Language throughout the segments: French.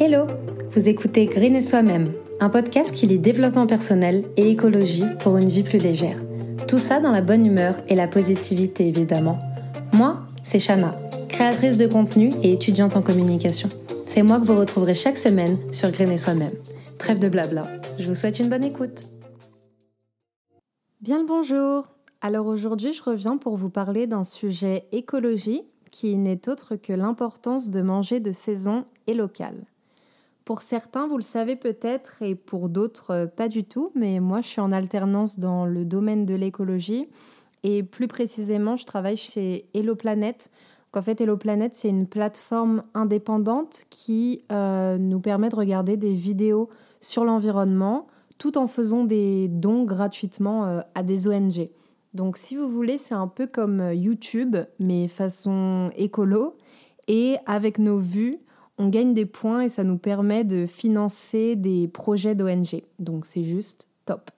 Hello Vous écoutez Green et Soi-même, un podcast qui lit développement personnel et écologie pour une vie plus légère. Tout ça dans la bonne humeur et la positivité évidemment. Moi, c'est Shana, créatrice de contenu et étudiante en communication. C'est moi que vous retrouverez chaque semaine sur Green et Soi-même. Trêve de blabla, je vous souhaite une bonne écoute. Bien le bonjour Alors aujourd'hui je reviens pour vous parler d'un sujet écologie qui n'est autre que l'importance de manger de saison et local. Pour certains, vous le savez peut-être, et pour d'autres, euh, pas du tout, mais moi, je suis en alternance dans le domaine de l'écologie. Et plus précisément, je travaille chez Hello Planet. en fait, Hello Planet, c'est une plateforme indépendante qui euh, nous permet de regarder des vidéos sur l'environnement tout en faisant des dons gratuitement euh, à des ONG. Donc, si vous voulez, c'est un peu comme YouTube, mais façon écolo. Et avec nos vues, on gagne des points et ça nous permet de financer des projets d'ONG. Donc c'est juste top.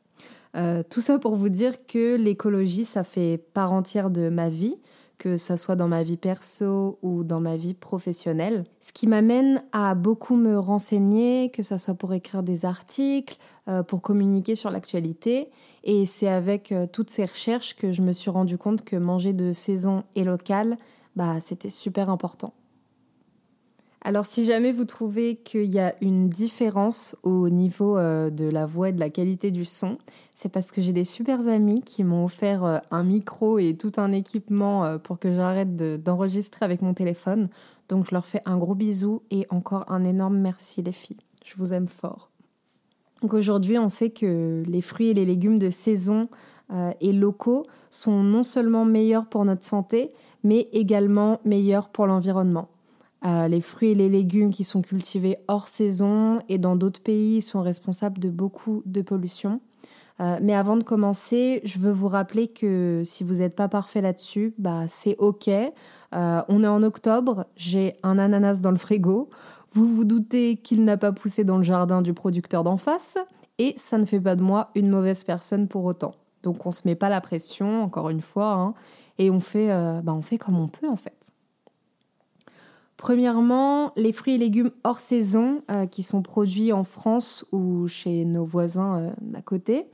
Euh, tout ça pour vous dire que l'écologie, ça fait part entière de ma vie, que ça soit dans ma vie perso ou dans ma vie professionnelle. Ce qui m'amène à beaucoup me renseigner, que ça soit pour écrire des articles, euh, pour communiquer sur l'actualité. Et c'est avec euh, toutes ces recherches que je me suis rendu compte que manger de saison et local, bah, c'était super important. Alors si jamais vous trouvez qu'il y a une différence au niveau euh, de la voix et de la qualité du son, c'est parce que j'ai des super amis qui m'ont offert euh, un micro et tout un équipement euh, pour que j'arrête d'enregistrer avec mon téléphone. Donc je leur fais un gros bisou et encore un énorme merci les filles. Je vous aime fort. Aujourd'hui on sait que les fruits et les légumes de saison et locaux sont non seulement meilleurs pour notre santé, mais également meilleurs pour l'environnement. Euh, les fruits et les légumes qui sont cultivés hors saison et dans d'autres pays sont responsables de beaucoup de pollution. Euh, mais avant de commencer, je veux vous rappeler que si vous n'êtes pas parfait là-dessus, bah, c'est OK. Euh, on est en octobre, j'ai un ananas dans le frigo. Vous vous doutez qu'il n'a pas poussé dans le jardin du producteur d'en face. Et ça ne fait pas de moi une mauvaise personne pour autant. Donc on ne se met pas la pression, encore une fois, hein, et on fait, bah, on fait comme on peut en fait. Premièrement, les fruits et légumes hors saison euh, qui sont produits en France ou chez nos voisins euh, d'à côté,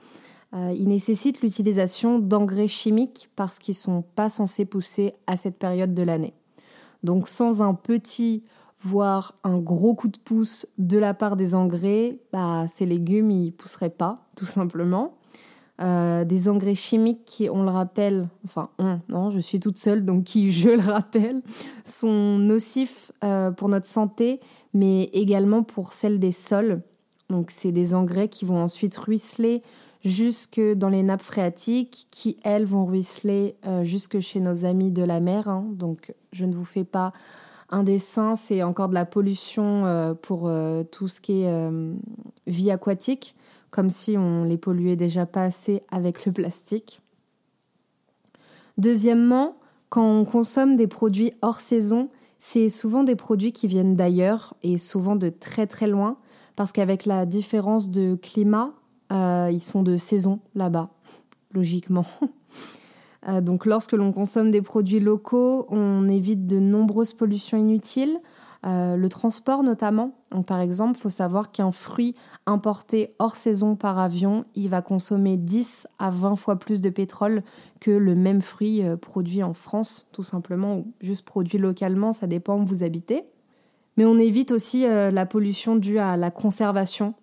euh, ils nécessitent l'utilisation d'engrais chimiques parce qu'ils ne sont pas censés pousser à cette période de l'année. Donc sans un petit, voire un gros coup de pouce de la part des engrais, bah, ces légumes ils pousseraient pas, tout simplement. Euh, des engrais chimiques qui, on le rappelle, enfin on, non, je suis toute seule, donc qui, je le rappelle, sont nocifs euh, pour notre santé, mais également pour celle des sols. Donc c'est des engrais qui vont ensuite ruisseler jusque dans les nappes phréatiques, qui elles vont ruisseler euh, jusque chez nos amis de la mer. Hein. Donc je ne vous fais pas un dessin, c'est encore de la pollution pour tout ce qui est vie aquatique comme si on les polluait déjà pas assez avec le plastique. Deuxièmement, quand on consomme des produits hors saison, c'est souvent des produits qui viennent d'ailleurs et souvent de très très loin, parce qu'avec la différence de climat, euh, ils sont de saison là-bas, logiquement. Euh, donc lorsque l'on consomme des produits locaux, on évite de nombreuses pollutions inutiles, euh, le transport notamment. Donc, par exemple, il faut savoir qu'un fruit importé hors saison par avion, il va consommer 10 à 20 fois plus de pétrole que le même fruit euh, produit en France, tout simplement, ou juste produit localement, ça dépend où vous habitez. Mais on évite aussi euh, la pollution due à la conservation.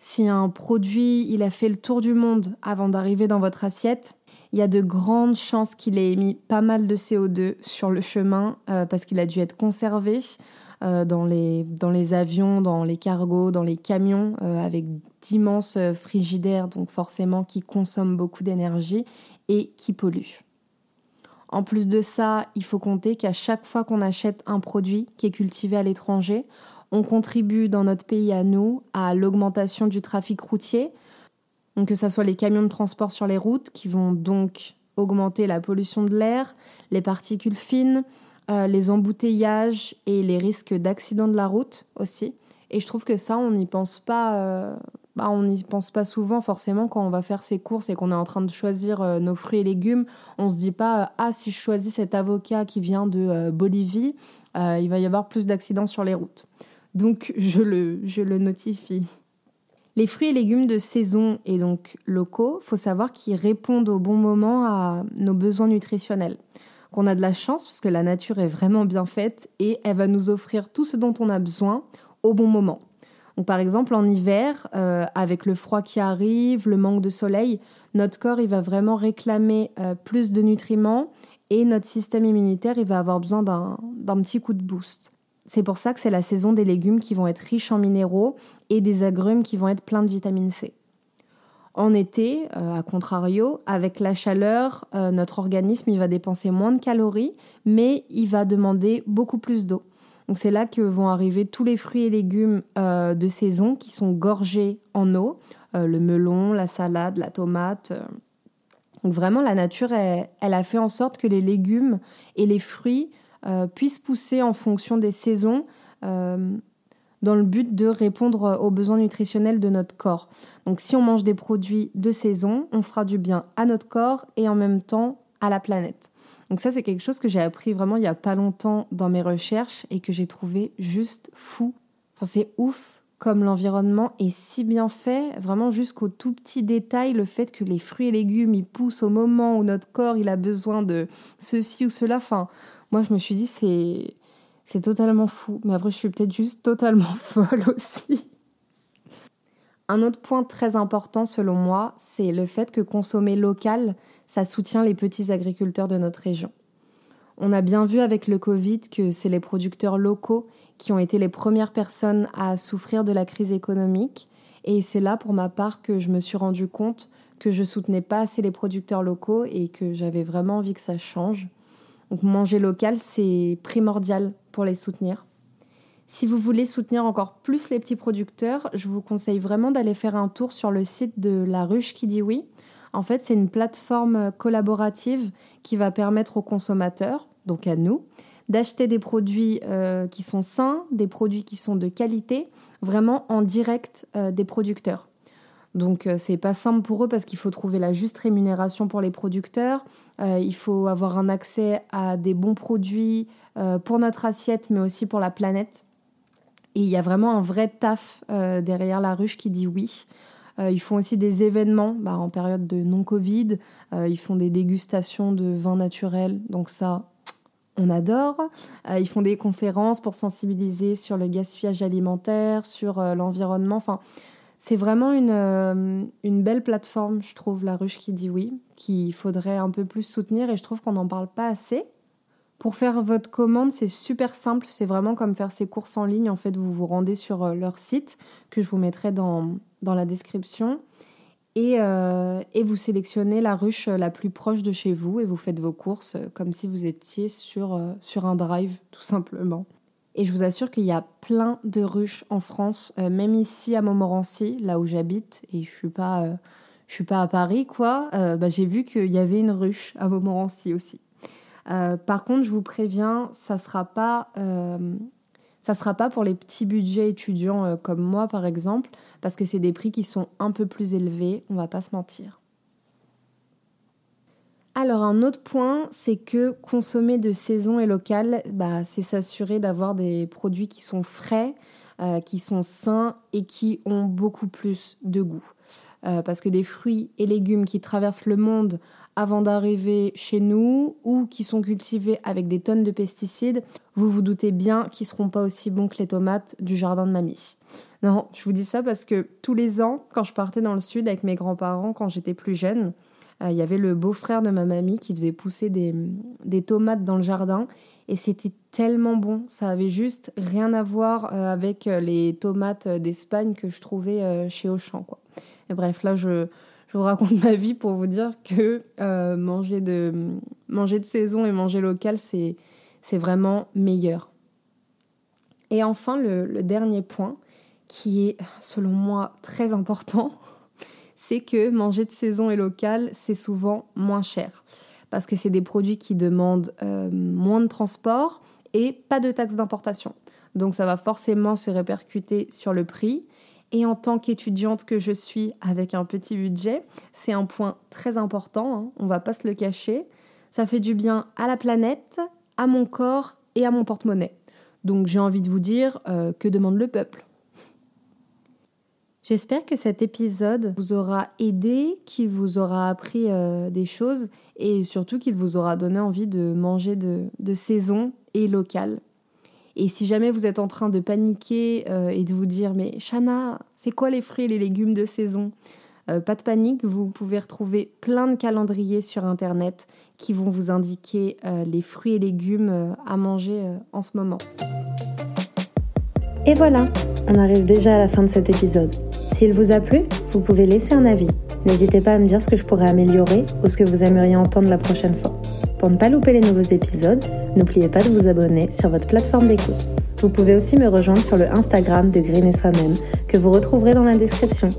Si un produit il a fait le tour du monde avant d'arriver dans votre assiette, il y a de grandes chances qu'il ait émis pas mal de CO2 sur le chemin euh, parce qu'il a dû être conservé euh, dans, les, dans les avions, dans les cargos, dans les camions euh, avec d'immenses frigidaires, donc forcément qui consomment beaucoup d'énergie et qui polluent. En plus de ça, il faut compter qu'à chaque fois qu'on achète un produit qui est cultivé à l'étranger, on contribue dans notre pays à nous à l'augmentation du trafic routier, donc que ce soit les camions de transport sur les routes qui vont donc augmenter la pollution de l'air, les particules fines, euh, les embouteillages et les risques d'accident de la route aussi. Et je trouve que ça, on n'y pense pas. Euh, bah, on n'y pense pas souvent forcément quand on va faire ses courses et qu'on est en train de choisir euh, nos fruits et légumes. On se dit pas ah si je choisis cet avocat qui vient de Bolivie, il va y avoir plus d'accidents sur les routes. donc je le, je le notifie. Les fruits et légumes de saison et donc locaux, faut savoir qu'ils répondent au bon moment à nos besoins nutritionnels. Qu'on a de la chance parce que la nature est vraiment bien faite et elle va nous offrir tout ce dont on a besoin au bon moment. Donc par exemple en hiver, euh, avec le froid qui arrive, le manque de soleil, notre corps il va vraiment réclamer euh, plus de nutriments et notre système immunitaire il va avoir besoin d'un petit coup de boost. C'est pour ça que c'est la saison des légumes qui vont être riches en minéraux et des agrumes qui vont être pleins de vitamine C. En été, euh, à contrario, avec la chaleur, euh, notre organisme il va dépenser moins de calories, mais il va demander beaucoup plus d'eau. Donc c'est là que vont arriver tous les fruits et légumes euh, de saison qui sont gorgés en eau, le melon, la salade, la tomate. Donc vraiment, la nature, elle, a fait en sorte que les légumes et les fruits puissent pousser en fonction des saisons dans le but de répondre aux besoins nutritionnels de notre corps. Donc si on mange des produits de saison, on fera du bien à notre corps et en même temps à la planète. Donc ça c'est quelque chose que j'ai appris vraiment il n'y a pas longtemps dans mes recherches et que j'ai trouvé juste fou. Enfin c'est ouf comme l'environnement est si bien fait, vraiment jusqu'au tout petit détail, le fait que les fruits et légumes ils poussent au moment où notre corps il a besoin de ceci ou cela. Moi je me suis dit c'est c'est totalement fou. Mais après, je suis peut-être juste totalement folle aussi. Un autre point très important selon moi, c'est le fait que consommer local, ça soutient les petits agriculteurs de notre région. On a bien vu avec le Covid que c'est les producteurs locaux qui ont été les premières personnes à souffrir de la crise économique. Et c'est là, pour ma part, que je me suis rendu compte que je soutenais pas assez les producteurs locaux et que j'avais vraiment envie que ça change. Donc manger local, c'est primordial pour les soutenir. Si vous voulez soutenir encore plus les petits producteurs, je vous conseille vraiment d'aller faire un tour sur le site de La Ruche qui dit oui. En fait, c'est une plateforme collaborative qui va permettre aux consommateurs, donc à nous, d'acheter des produits euh, qui sont sains, des produits qui sont de qualité, vraiment en direct euh, des producteurs. Donc euh, c'est pas simple pour eux parce qu'il faut trouver la juste rémunération pour les producteurs, euh, il faut avoir un accès à des bons produits euh, pour notre assiette mais aussi pour la planète. Et il y a vraiment un vrai taf derrière la ruche qui dit oui. ils font aussi des événements bah, en période de non-Covid. ils font des dégustations de vins naturels. Donc ça, on adore. ils font des conférences pour sensibiliser sur le gaspillage alimentaire, sur l'environnement. Enfin, c'est vraiment euh, une, belle plateforme, je trouve, La Ruche qui dit oui, qu'il faudrait un peu plus soutenir et je trouve qu'on n'en parle pas assez. Pour faire votre commande, c'est super simple, c'est vraiment comme faire ses courses en ligne. En fait, vous vous rendez sur euh, leur site que je vous mettrai dans, la description et, euh, et, vous sélectionnez la ruche la plus proche de chez vous et vous faites vos courses comme si vous étiez sur, sur un drive, tout simplement. Et je vous assure qu'il y a plein de ruches en France, euh, même ici à Montmorency, là où j'habite, et je suis pas, euh, je suis pas à Paris, quoi. Euh, bah, j'ai vu qu'il y avait une ruche à Montmorency aussi. par contre, je vous préviens, ça sera pas, ça sera pas pour les petits budgets étudiants comme moi, par exemple, parce que c'est des prix qui sont un peu plus élevés. On va pas se mentir. Alors un autre point, c'est que consommer de saison et local, bah, c'est s'assurer d'avoir des produits qui sont frais, euh, qui sont sains et qui ont beaucoup plus de goût. Euh, parce que des fruits et légumes qui traversent le monde avant d'arriver chez nous ou qui sont cultivés avec des tonnes de pesticides, vous vous doutez bien qu'ils seront pas aussi bons que les tomates du jardin de mamie. Non, je vous dis ça parce que tous les ans, quand je partais dans le sud avec mes grands-parents quand j'étais plus jeune, euh, il y avait le beau-frère de ma mamie qui faisait pousser des, tomates dans le jardin et c'était tellement bon. Ça avait juste rien à voir euh, avec euh, les tomates d'Espagne que je trouvais chez Auchan. Et bref, là, je, vous raconte ma vie pour vous dire que manger, de, saison et manger local, c'est vraiment meilleur. Et enfin, le dernier point, qui est selon moi très important, c'est que manger de saison et local, c'est souvent moins cher. Parce que c'est des produits qui demandent euh, moins de transport et pas de taxes d'importation. Donc ça va forcément se répercuter sur le prix. Et en tant qu'étudiante que je suis avec un petit budget, c'est un point très important, hein, on va pas se le cacher. Ça fait du bien à la planète, à mon corps et à mon porte-monnaie. Donc j'ai envie de vous dire, euh, que demande le peuple? J'espère que cet épisode vous aura aidé, qu'il vous aura appris euh, des choses et surtout qu'il vous aura donné envie de manger de, saison et local. Et si jamais vous êtes en train de paniquer euh, et de vous dire mais Shana, c'est quoi les fruits et les légumes de saison? Euh, Pas de panique, vous pouvez retrouver plein de calendriers sur internet qui vont vous indiquer les fruits et légumes à manger en ce moment. Et voilà, on arrive déjà à la fin de cet épisode. S'il vous a plu, vous pouvez laisser un avis. N'hésitez pas à me dire ce que je pourrais améliorer ou ce que vous aimeriez entendre la prochaine fois. Pour ne pas louper les nouveaux épisodes, n'oubliez pas de vous abonner sur votre plateforme d'écoute. Vous pouvez aussi me rejoindre sur le Instagram de Green et Soi-même que vous retrouverez dans la description.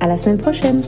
À la semaine prochaine!